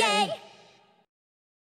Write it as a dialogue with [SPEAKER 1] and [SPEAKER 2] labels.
[SPEAKER 1] yay!